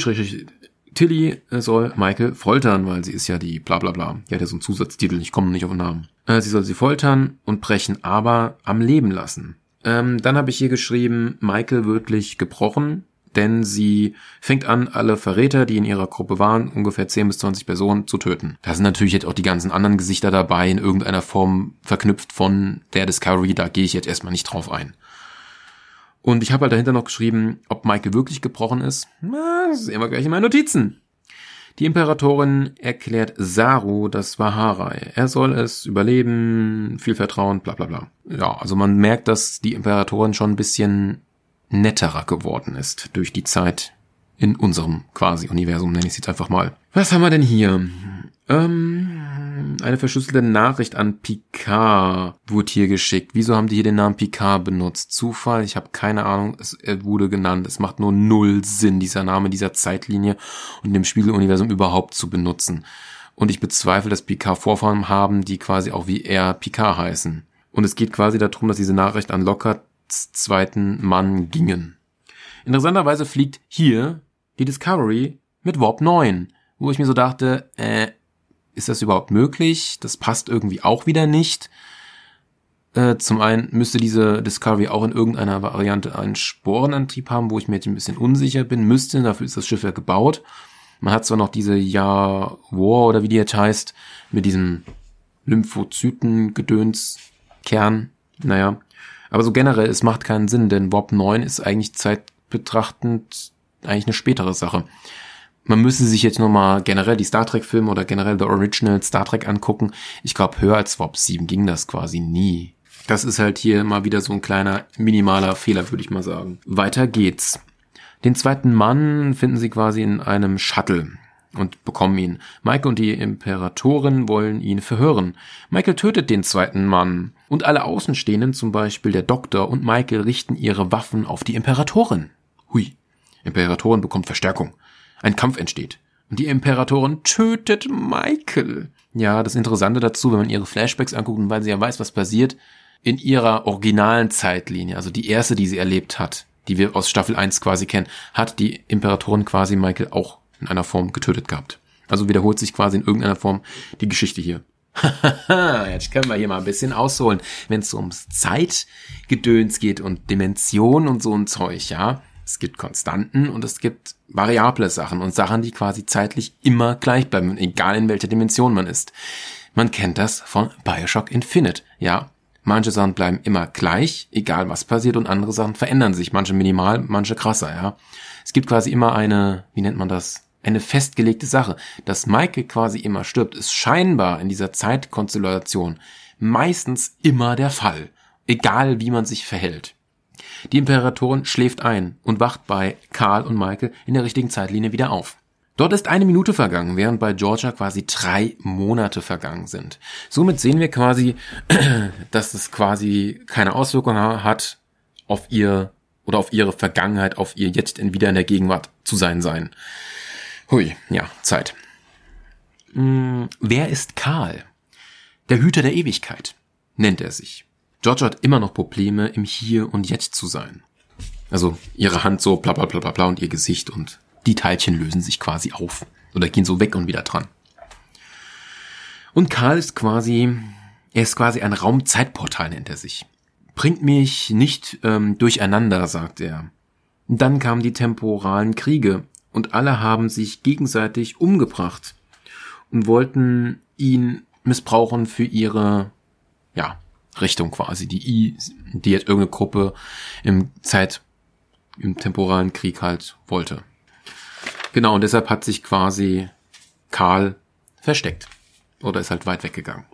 Tilly soll Michael foltern, weil sie ist ja die bla bla bla. Die hat ja so einen Zusatztitel, ich komme nicht auf den Namen. Äh, sie soll sie foltern und brechen, aber am Leben lassen. Ähm, dann habe ich hier geschrieben, Michael wirklich gebrochen, denn sie fängt an, alle Verräter, die in ihrer Gruppe waren, ungefähr 10 bis 20 Personen, zu töten. Da sind natürlich jetzt auch die ganzen anderen Gesichter dabei, in irgendeiner Form verknüpft von der Discovery, da gehe ich jetzt erstmal nicht drauf ein. Und ich habe halt dahinter noch geschrieben, ob Michael wirklich gebrochen ist. Na, das sehen wir gleich in meinen Notizen. Die Imperatorin erklärt Saru das Vaharai. Er soll es überleben, viel Vertrauen, bla bla bla. Ja, also man merkt, dass die Imperatorin schon ein bisschen netterer geworden ist durch die Zeit in unserem quasi Universum, nenne ich es jetzt einfach mal. Was haben wir denn hier? Ähm, eine verschlüsselte Nachricht an Picard wurde hier geschickt. Wieso haben die hier den Namen Picard benutzt? Zufall? Ich habe keine Ahnung. Es wurde genannt. Es macht nur null Sinn, dieser Name dieser Zeitlinie und dem Spiegeluniversum überhaupt zu benutzen. Und ich bezweifle, dass Picard Vorfahren haben, die quasi auch wie er Picard heißen. Und es geht quasi darum, dass diese Nachricht an Lockharts zweiten Mann gingen. Interessanterweise fliegt hier die Discovery mit Warp 9, wo ich mir so dachte, äh, ist das überhaupt möglich? Das passt irgendwie auch wieder nicht. Äh, zum einen müsste diese Discovery auch in irgendeiner Variante einen Sporenantrieb haben, wo ich mir jetzt ein bisschen unsicher bin. Müsste, dafür ist das Schiff ja gebaut. Man hat zwar noch diese Ja War oder wie die jetzt heißt, mit diesem Lymphozyten-Gedöns-Kern. Naja. Aber so generell, es macht keinen Sinn, denn Warp 9 ist eigentlich zeitbetrachtend eigentlich eine spätere Sache man müsste sich jetzt nur mal generell die Star Trek Filme oder generell The Original Star Trek angucken. Ich glaube, höher als Warp 7 ging das quasi nie. Das ist halt hier mal wieder so ein kleiner minimaler Fehler, würde ich mal sagen. Weiter geht's. Den zweiten Mann finden sie quasi in einem Shuttle und bekommen ihn. Michael und die Imperatorin wollen ihn verhören. Michael tötet den zweiten Mann. Und alle Außenstehenden, zum Beispiel der Doktor und Michael, richten ihre Waffen auf die Imperatorin. Hui. Imperatorin bekommt Verstärkung ein Kampf entsteht. Und die Imperatorin tötet Michael. Ja, das Interessante dazu, wenn man ihre Flashbacks anguckt und weil sie ja weiß, was passiert, in ihrer originalen Zeitlinie, also die erste, die sie erlebt hat, die wir aus Staffel 1 quasi kennen, hat die Imperatorin quasi Michael auch in einer Form getötet gehabt. Also wiederholt sich quasi in irgendeiner Form die Geschichte hier. Jetzt können wir hier mal ein bisschen ausholen, wenn es ums Zeitgedöns geht und Dimensionen und so ein Zeug, ja Es gibt Konstanten und es gibt variable Sachen und Sachen, die quasi zeitlich immer gleich bleiben, egal in welcher Dimension man ist. Man kennt das von Bioshock Infinite. Ja, manche Sachen bleiben immer gleich, egal was passiert und andere Sachen verändern sich, manche minimal, manche krasser, ja. Es gibt quasi immer eine, wie nennt man das? Eine festgelegte Sache. Dass Michael quasi immer stirbt, ist scheinbar in dieser Zeitkonstellation meistens immer der Fall. Egal wie man sich verhält. Die Imperatorin schläft ein und wacht bei Karl und Michael in der richtigen Zeitlinie wieder auf. Dort ist eine Minute vergangen, während bei Georgia quasi drei Monate vergangen sind. Somit sehen wir quasi, dass es quasi keine Auswirkungen hat auf ihr oder auf ihre Vergangenheit, auf ihr jetzt in wieder in der Gegenwart zu sein sein. Hui, ja, Zeit. Hm, wer ist Karl? Der Hüter der Ewigkeit, nennt er sich. Georgia hat immer noch Probleme, im Hier und Jetzt zu sein. Also ihre Hand so bla bla bla bla bla und ihr Gesicht und die Teilchen lösen sich quasi auf oder gehen so weg und wieder dran. Und Karl ist quasi, er ist quasi ein Raumzeitportal, nennt er sich. Bringt mich nicht ähm, durcheinander, sagt er. Dann kamen die temporalen Kriege und alle haben sich gegenseitig umgebracht und wollten ihn missbrauchen für ihre, ja, Richtung quasi. Die I, die jetzt irgendeine Gruppe im Zeit, im temporalen Krieg halt wollte. Genau, und deshalb hat sich quasi Karl versteckt. Oder ist halt weit weggegangen.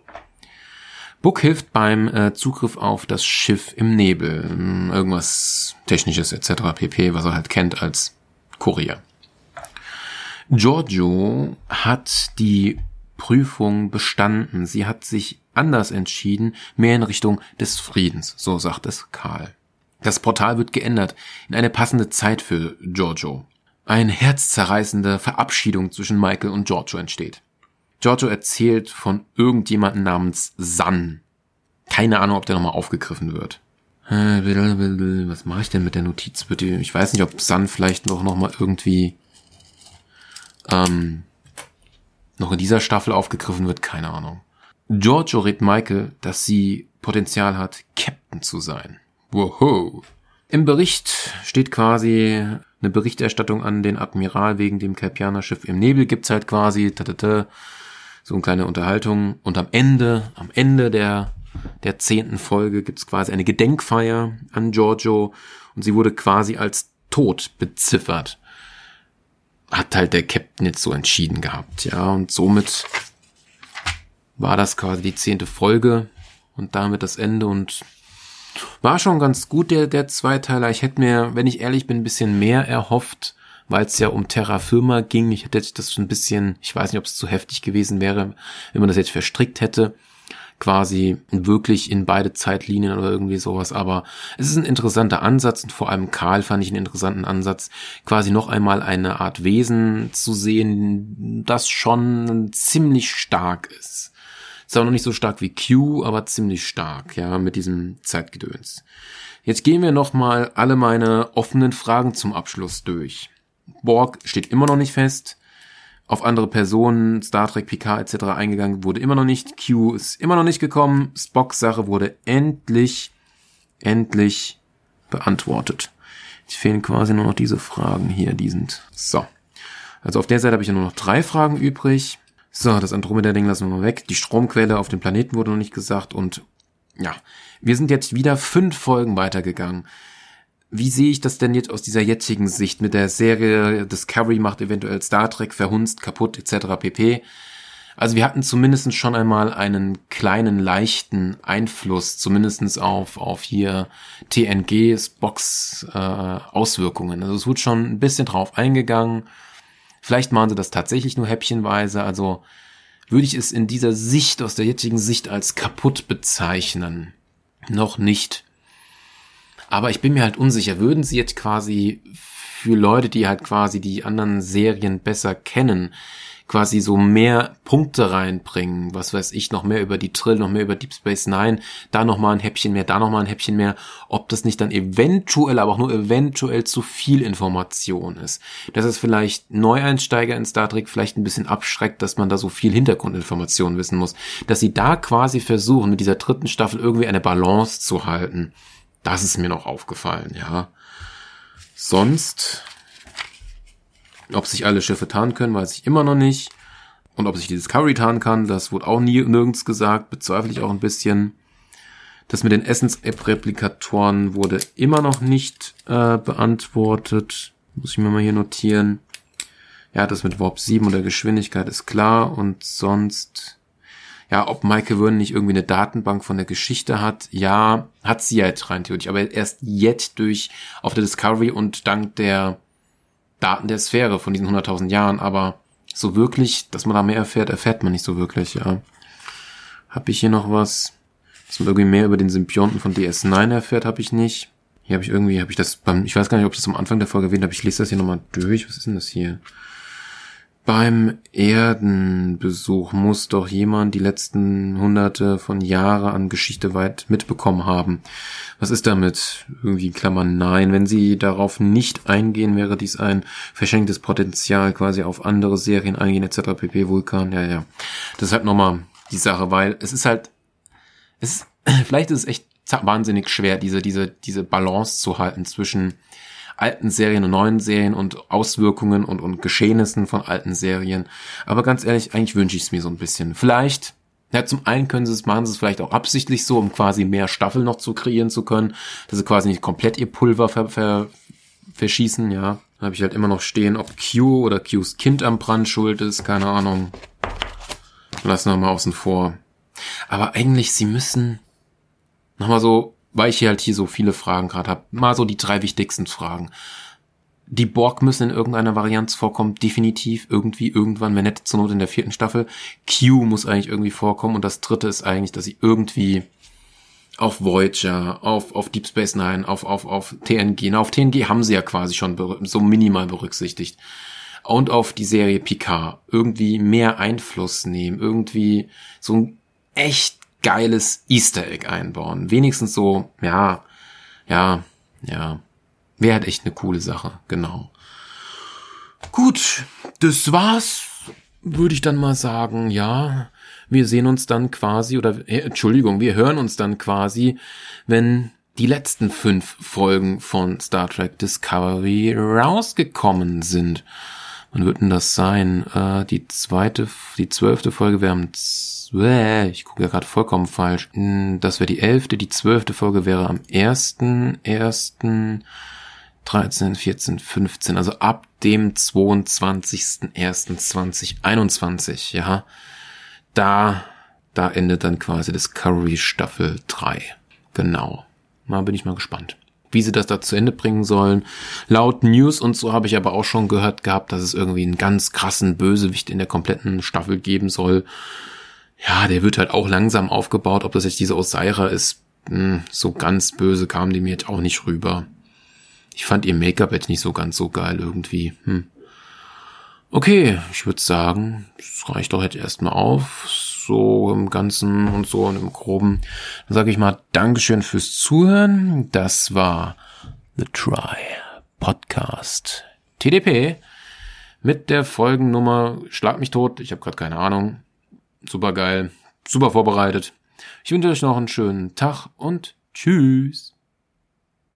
Book hilft beim äh, Zugriff auf das Schiff im Nebel. Hm, irgendwas Technisches etc. pp, was er halt kennt als Kurier. Giorgio hat die Prüfung bestanden. Sie hat sich anders entschieden, mehr in Richtung des Friedens, so sagt es Karl. Das Portal wird geändert in eine passende Zeit für Giorgio. Eine herzzerreißende Verabschiedung zwischen Michael und Giorgio entsteht. Giorgio erzählt von irgendjemanden namens San. Keine Ahnung, ob der nochmal aufgegriffen wird. Was mache ich denn mit der Notiz? Ich weiß nicht, ob San vielleicht noch, noch mal irgendwie ähm, noch in dieser Staffel aufgegriffen wird. Keine Ahnung. Giorgio rät Michael, dass sie Potenzial hat, Captain zu sein. Woho. Im Bericht steht quasi eine Berichterstattung an den Admiral wegen dem Kelpianer-Schiff im Nebel gibt's halt quasi, tatata, so eine kleine Unterhaltung. Und am Ende, am Ende der, der zehnten Folge gibt's quasi eine Gedenkfeier an Giorgio und sie wurde quasi als tot beziffert. Hat halt der Captain jetzt so entschieden gehabt, ja, und somit war das quasi die zehnte Folge und damit das Ende und war schon ganz gut, der, der Zweiteiler. Ich hätte mir, wenn ich ehrlich bin, ein bisschen mehr erhofft, weil es ja um Terra Firma ging. Ich hätte das schon ein bisschen, ich weiß nicht, ob es zu heftig gewesen wäre, wenn man das jetzt verstrickt hätte. Quasi wirklich in beide Zeitlinien oder irgendwie sowas. Aber es ist ein interessanter Ansatz und vor allem Karl fand ich einen interessanten Ansatz, quasi noch einmal eine Art Wesen zu sehen, das schon ziemlich stark ist zwar noch nicht so stark wie Q, aber ziemlich stark, ja, mit diesem Zeitgedöns. Jetzt gehen wir nochmal alle meine offenen Fragen zum Abschluss durch. Borg steht immer noch nicht fest. Auf andere Personen, Star Trek, Picard etc. eingegangen wurde immer noch nicht. Q ist immer noch nicht gekommen. Spocks Sache wurde endlich, endlich beantwortet. Jetzt fehlen quasi nur noch diese Fragen hier, die sind so. Also auf der Seite habe ich ja nur noch drei Fragen übrig. So, das Andromeda-Ding lassen wir mal weg. Die Stromquelle auf dem Planeten wurde noch nicht gesagt und ja, wir sind jetzt wieder fünf Folgen weitergegangen. Wie sehe ich das denn jetzt aus dieser jetzigen Sicht mit der Serie Discovery macht eventuell Star Trek verhunzt, kaputt etc. pp. Also wir hatten zumindest schon einmal einen kleinen, leichten Einfluss, zumindestens auf, auf hier TNGs Box äh, Auswirkungen. Also es wurde schon ein bisschen drauf eingegangen. Vielleicht machen sie das tatsächlich nur häppchenweise. Also würde ich es in dieser Sicht, aus der jetzigen Sicht als kaputt bezeichnen. Noch nicht. Aber ich bin mir halt unsicher. Würden sie jetzt quasi für Leute, die halt quasi die anderen Serien besser kennen, quasi so mehr Punkte reinbringen, was weiß ich, noch mehr über die Trill, noch mehr über Deep Space Nine, da noch mal ein Häppchen mehr, da noch mal ein Häppchen mehr, ob das nicht dann eventuell, aber auch nur eventuell zu viel Information ist. Dass es vielleicht Neueinsteiger in Star Trek vielleicht ein bisschen abschreckt, dass man da so viel Hintergrundinformation wissen muss, dass sie da quasi versuchen, mit dieser dritten Staffel irgendwie eine Balance zu halten. Das ist mir noch aufgefallen, ja. sonst, ob sich alle Schiffe tarnen können, weiß ich immer noch nicht. Und ob sich die Discovery tarnen kann, das wurde auch nie nirgends gesagt, bezweifle ich auch ein bisschen. Das mit den Essence-App-Replikatoren wurde immer noch nicht äh, beantwortet. Muss ich mir mal hier notieren. Ja, das mit Warp 7 und der Geschwindigkeit ist klar. Und sonst, ja, ob Michael Vernon nicht irgendwie eine Datenbank von der Geschichte hat. Ja, hat sie halt rein theoretisch. Aber erst jetzt durch auf der Discovery und dank der Daten der Sphäre von diesen 100.000 Jahren. Aber so wirklich, dass man da mehr erfährt, erfährt man nicht so wirklich, ja. Hab ich hier noch was? Dass man irgendwie mehr über den Symbionten von DS9 erfährt, habe ich nicht. Hier habe ich irgendwie, habe ich das beim, ich weiß gar nicht, ob ich das am Anfang der Folge erwähnt habe, ich lese das hier nochmal durch. Was ist denn das hier? Beim Erdenbesuch muss doch jemand die letzten hunderte von Jahre an Geschichte weit mitbekommen haben. Was ist damit? Irgendwie Klammern nein. Wenn sie darauf nicht eingehen, wäre dies ein verschenktes Potenzial, quasi auf andere Serien eingehen, etc. pp. Vulkan, ja, ja. Das ist halt nochmal die Sache, weil es ist halt, es vielleicht ist es echt wahnsinnig schwer, diese, diese, diese Balance zu halten zwischen alten Serien und neuen Serien und Auswirkungen und, und Geschehnissen von alten Serien. Aber ganz ehrlich, eigentlich wünsche ich es mir so ein bisschen. Vielleicht, ja, zum einen können sie es, machen sie es vielleicht auch absichtlich so, um quasi mehr Staffel noch zu kreieren zu können, dass sie quasi nicht komplett ihr Pulver ver, ver, verschießen, ja. Da habe ich halt immer noch stehen, ob Q oder Qs Kind am Brand schuld ist, keine Ahnung. Lassen wir mal außen vor. Aber eigentlich, sie müssen nochmal so weil ich hier halt hier so viele Fragen gerade habe, mal so die drei wichtigsten Fragen. Die Borg müssen in irgendeiner Varianz vorkommen, definitiv, irgendwie, irgendwann, wenn nicht zur Not in der vierten Staffel. Q muss eigentlich irgendwie vorkommen und das dritte ist eigentlich, dass sie irgendwie auf Voyager, auf, auf Deep Space Nine, auf, auf, auf TNG, na, auf TNG haben sie ja quasi schon so minimal berücksichtigt. Und auf die Serie Picard irgendwie mehr Einfluss nehmen, irgendwie so ein echt geiles Easter Egg einbauen. Wenigstens so, ja, ja, ja. Wäre halt echt eine coole Sache, genau. Gut, das war's, würde ich dann mal sagen, ja. Wir sehen uns dann quasi, oder, äh, Entschuldigung, wir hören uns dann quasi, wenn die letzten fünf Folgen von Star Trek Discovery rausgekommen sind. Wann wird denn das sein? Äh, die zweite, die zwölfte Folge wäre am ich gucke ja gerade vollkommen falsch. Hm, das wäre die elfte, die zwölfte Folge wäre am ersten, ersten, 13, 14, 15, also ab dem 22.01.2021, ja. Da, da endet dann quasi Discovery Staffel 3. Genau. Mal bin ich mal gespannt wie sie das da zu Ende bringen sollen. Laut News und so habe ich aber auch schon gehört gehabt, dass es irgendwie einen ganz krassen Bösewicht in der kompletten Staffel geben soll ja, der wird halt auch langsam aufgebaut. Ob das jetzt diese Osaira ist, mh, hm, so ganz böse kam die mir jetzt auch nicht rüber. Ich fand ihr Make-up jetzt nicht so ganz so geil irgendwie. Hm. Okay, ich würde sagen, es reicht doch jetzt erstmal auf. So im Ganzen und so und im Groben. Dann sage ich mal Dankeschön fürs Zuhören. Das war The Try Podcast TDP mit der Folgennummer Schlag mich tot. Ich habe gerade keine Ahnung super geil, super vorbereitet. Ich wünsche euch noch einen schönen Tag und tschüss.